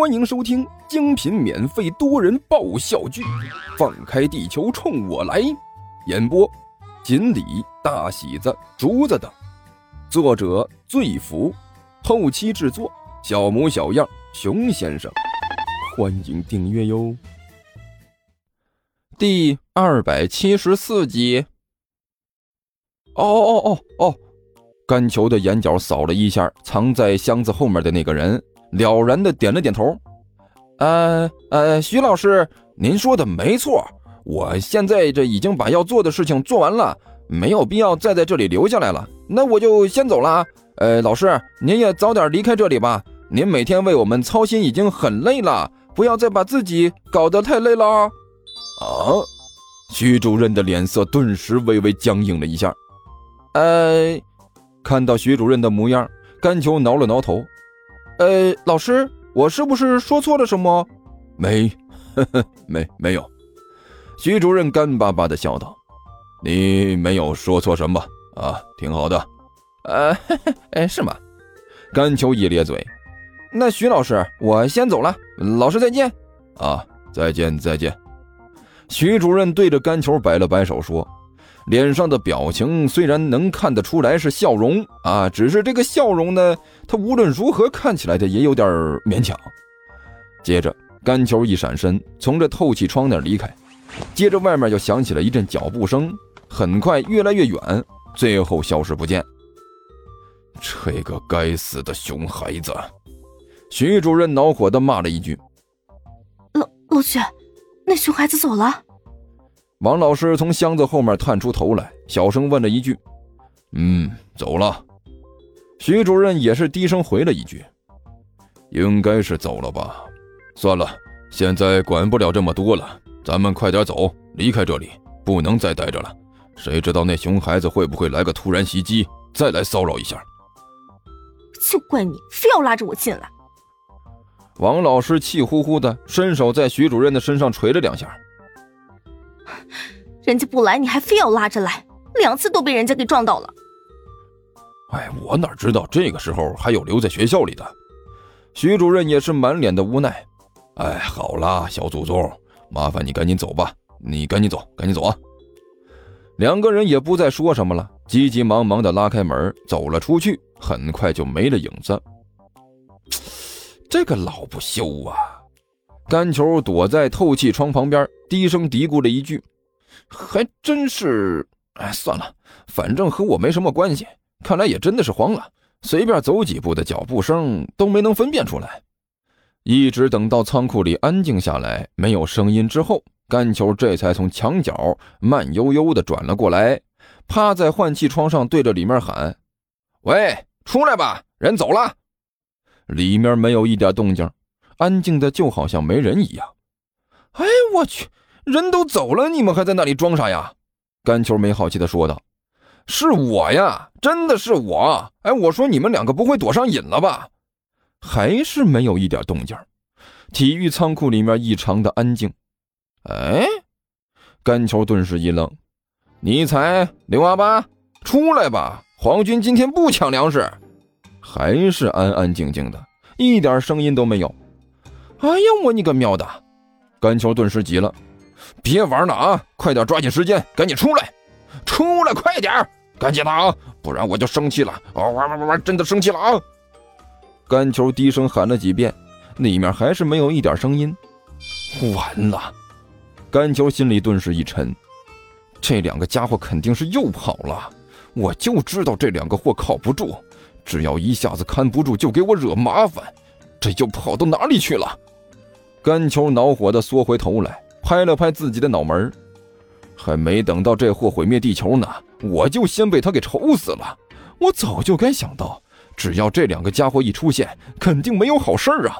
欢迎收听精品免费多人爆笑剧《放开地球冲我来》，演播：锦鲤、大喜子、竹子等，作者：醉福，后期制作：小模小样、熊先生。欢迎订阅哟。第二百七十四集。哦哦哦哦哦！甘球的眼角扫了一下藏在箱子后面的那个人。了然的点了点头，呃呃，徐老师，您说的没错，我现在这已经把要做的事情做完了，没有必要再在这里留下来了，那我就先走了。呃，老师，您也早点离开这里吧，您每天为我们操心已经很累了，不要再把自己搞得太累了。啊！徐主任的脸色顿时微微僵硬了一下。呃，看到徐主任的模样，甘秋挠了挠头。呃，老师，我是不是说错了什么？没，呵呵，没，没有。徐主任干巴巴的笑道：“你没有说错什么啊，挺好的。”呃，哎，是吗？甘秋一咧嘴。那徐老师，我先走了，老师再见。啊，再见，再见。徐主任对着甘球摆了摆手说。脸上的表情虽然能看得出来是笑容啊，只是这个笑容呢，他无论如何看起来的也有点勉强。接着，干球一闪身，从这透气窗那离开，接着外面就响起了一阵脚步声，很快越来越远，最后消失不见。这个该死的熊孩子！徐主任恼火地骂了一句：“老老徐，那熊孩子走了。”王老师从箱子后面探出头来，小声问了一句：“嗯，走了。”徐主任也是低声回了一句：“应该是走了吧。”算了，现在管不了这么多了，咱们快点走，离开这里，不能再待着了。谁知道那熊孩子会不会来个突然袭击，再来骚扰一下？就怪你非要拉着我进来！王老师气呼呼的伸手在徐主任的身上捶了两下。人家不来，你还非要拉着来，两次都被人家给撞到了。哎，我哪知道这个时候还有留在学校里的？徐主任也是满脸的无奈。哎，好啦，小祖宗，麻烦你赶紧走吧，你赶紧走，赶紧走啊！两个人也不再说什么了，急急忙忙的拉开门走了出去，很快就没了影子。这个老不休啊！甘球躲在透气窗旁边，低声嘀咕了一句：“还真是……哎，算了，反正和我没什么关系。看来也真的是慌了，随便走几步的脚步声都没能分辨出来。一直等到仓库里安静下来，没有声音之后，甘球这才从墙角慢悠悠的转了过来，趴在换气窗上，对着里面喊：‘喂，出来吧，人走了。’里面没有一点动静。”安静的就好像没人一样。哎，我去，人都走了，你们还在那里装啥呀？甘球没好气的说道：“是我呀，真的是我。哎，我说你们两个不会躲上瘾了吧？”还是没有一点动静。体育仓库里面异常的安静。哎，甘球顿时一愣：“你猜，刘阿八，出来吧！皇军今天不抢粮食。”还是安安静静的，一点声音都没有。哎呀，我你个喵的！甘球顿时急了，别玩了啊！快点抓紧时间，赶紧出来，出来快点，赶紧的啊！不然我就生气了！玩玩玩玩，真的生气了啊！甘球低声喊了几遍，里面还是没有一点声音。完了！甘球心里顿时一沉，这两个家伙肯定是又跑了。我就知道这两个货靠不住，只要一下子看不住，就给我惹麻烦。这又跑到哪里去了？甘球恼火的缩回头来，拍了拍自己的脑门还没等到这货毁灭地球呢，我就先被他给愁死了。我早就该想到，只要这两个家伙一出现，肯定没有好事啊！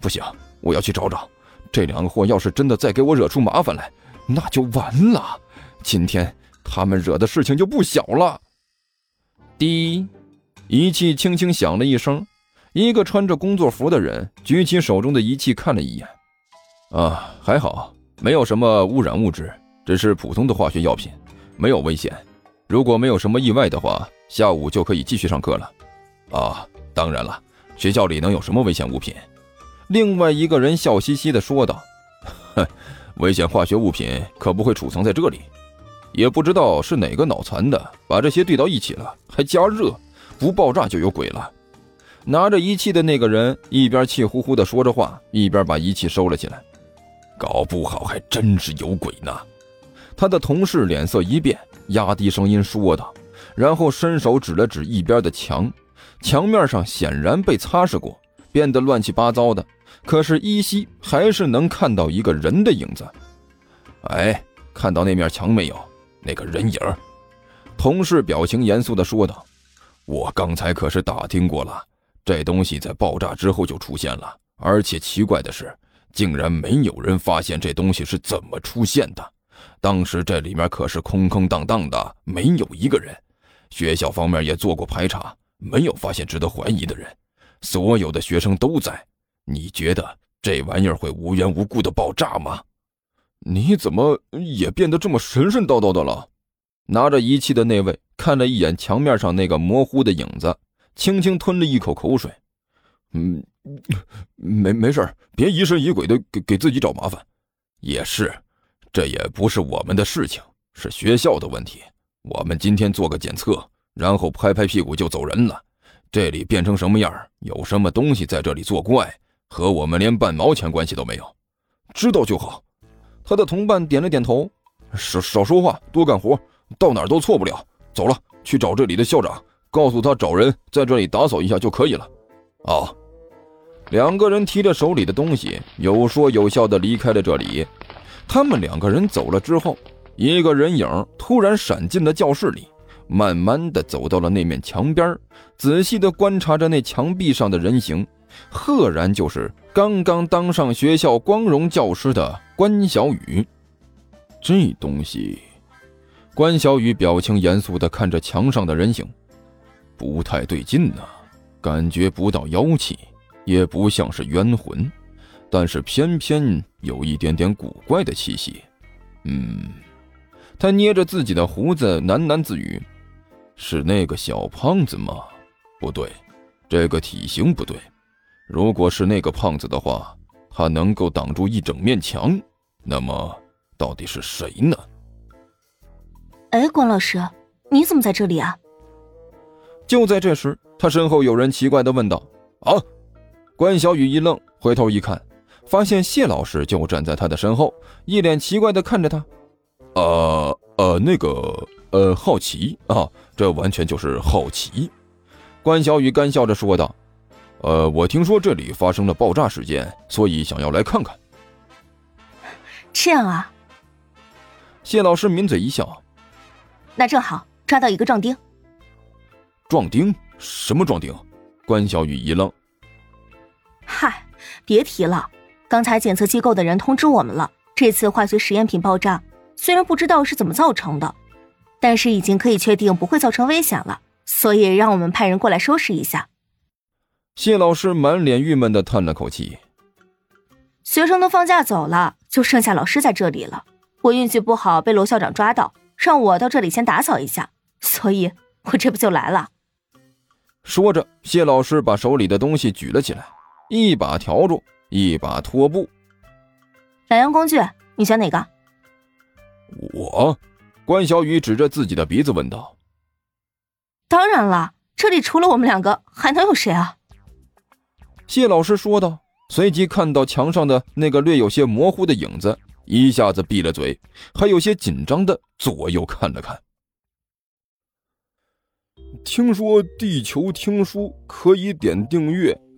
不行，我要去找找。这两个货要是真的再给我惹出麻烦来，那就完了。今天他们惹的事情就不小了。滴，仪器轻轻响了一声，一个穿着工作服的人举起手中的仪器看了一眼。啊，还好，没有什么污染物质，只是普通的化学药品，没有危险。如果没有什么意外的话，下午就可以继续上课了。啊，当然了，学校里能有什么危险物品？另外一个人笑嘻嘻的说道：“哼，危险化学物品可不会储藏在这里。也不知道是哪个脑残的把这些兑到一起了，还加热，不爆炸就有鬼了。”拿着仪器的那个人一边气呼呼的说着话，一边把仪器收了起来。搞不好还真是有鬼呢。他的同事脸色一变，压低声音说道，然后伸手指了指一边的墙，墙面上显然被擦拭过，变得乱七八糟的，可是依稀还是能看到一个人的影子。哎，看到那面墙没有？那个人影？同事表情严肃地说道：“我刚才可是打听过了。”这东西在爆炸之后就出现了，而且奇怪的是，竟然没有人发现这东西是怎么出现的。当时这里面可是空空荡荡的，没有一个人。学校方面也做过排查，没有发现值得怀疑的人，所有的学生都在。你觉得这玩意儿会无缘无故的爆炸吗？你怎么也变得这么神神叨叨的了？拿着仪器的那位看了一眼墙面上那个模糊的影子。轻轻吞了一口口水，嗯，没没事儿别疑神疑鬼的给给自己找麻烦。也是，这也不是我们的事情，是学校的问题。我们今天做个检测，然后拍拍屁股就走人了。这里变成什么样，有什么东西在这里作怪，和我们连半毛钱关系都没有。知道就好。他的同伴点了点头，少少说话，多干活，到哪儿都错不了。走了，去找这里的校长。告诉他找人在这里打扫一下就可以了。啊，两个人提着手里的东西，有说有笑的离开了这里。他们两个人走了之后，一个人影突然闪进了教室里，慢慢的走到了那面墙边，仔细的观察着那墙壁上的人形，赫然就是刚刚当上学校光荣教师的关小雨。这东西，关小雨表情严肃的看着墙上的人形。不太对劲呐，感觉不到妖气，也不像是冤魂，但是偏偏有一点点古怪的气息。嗯，他捏着自己的胡子喃喃自语：“是那个小胖子吗？不对，这个体型不对。如果是那个胖子的话，他能够挡住一整面墙。那么，到底是谁呢？”哎，关老师，你怎么在这里啊？就在这时，他身后有人奇怪的问道：“啊！”关小雨一愣，回头一看，发现谢老师就站在他的身后，一脸奇怪的看着他。“呃呃，那个呃，好奇啊，这完全就是好奇。”关小雨干笑着说道：“呃，我听说这里发生了爆炸事件，所以想要来看看。”这样啊？谢老师抿嘴一笑：“那正好，抓到一个壮丁。”壮丁？什么壮丁？关小雨一愣。嗨，别提了，刚才检测机构的人通知我们了，这次化学实验品爆炸，虽然不知道是怎么造成的，但是已经可以确定不会造成危险了，所以让我们派人过来收拾一下。谢老师满脸郁闷的叹了口气。学生都放假走了，就剩下老师在这里了。我运气不好，被罗校长抓到，让我到这里先打扫一下，所以我这不就来了。说着，谢老师把手里的东西举了起来，一把笤帚，一把拖布。两样工具，你选哪个？我，关小雨指着自己的鼻子问道。当然了，这里除了我们两个，还能有谁啊？谢老师说道，随即看到墙上的那个略有些模糊的影子，一下子闭了嘴，还有些紧张的左右看了看。听说地球听书可以点订阅，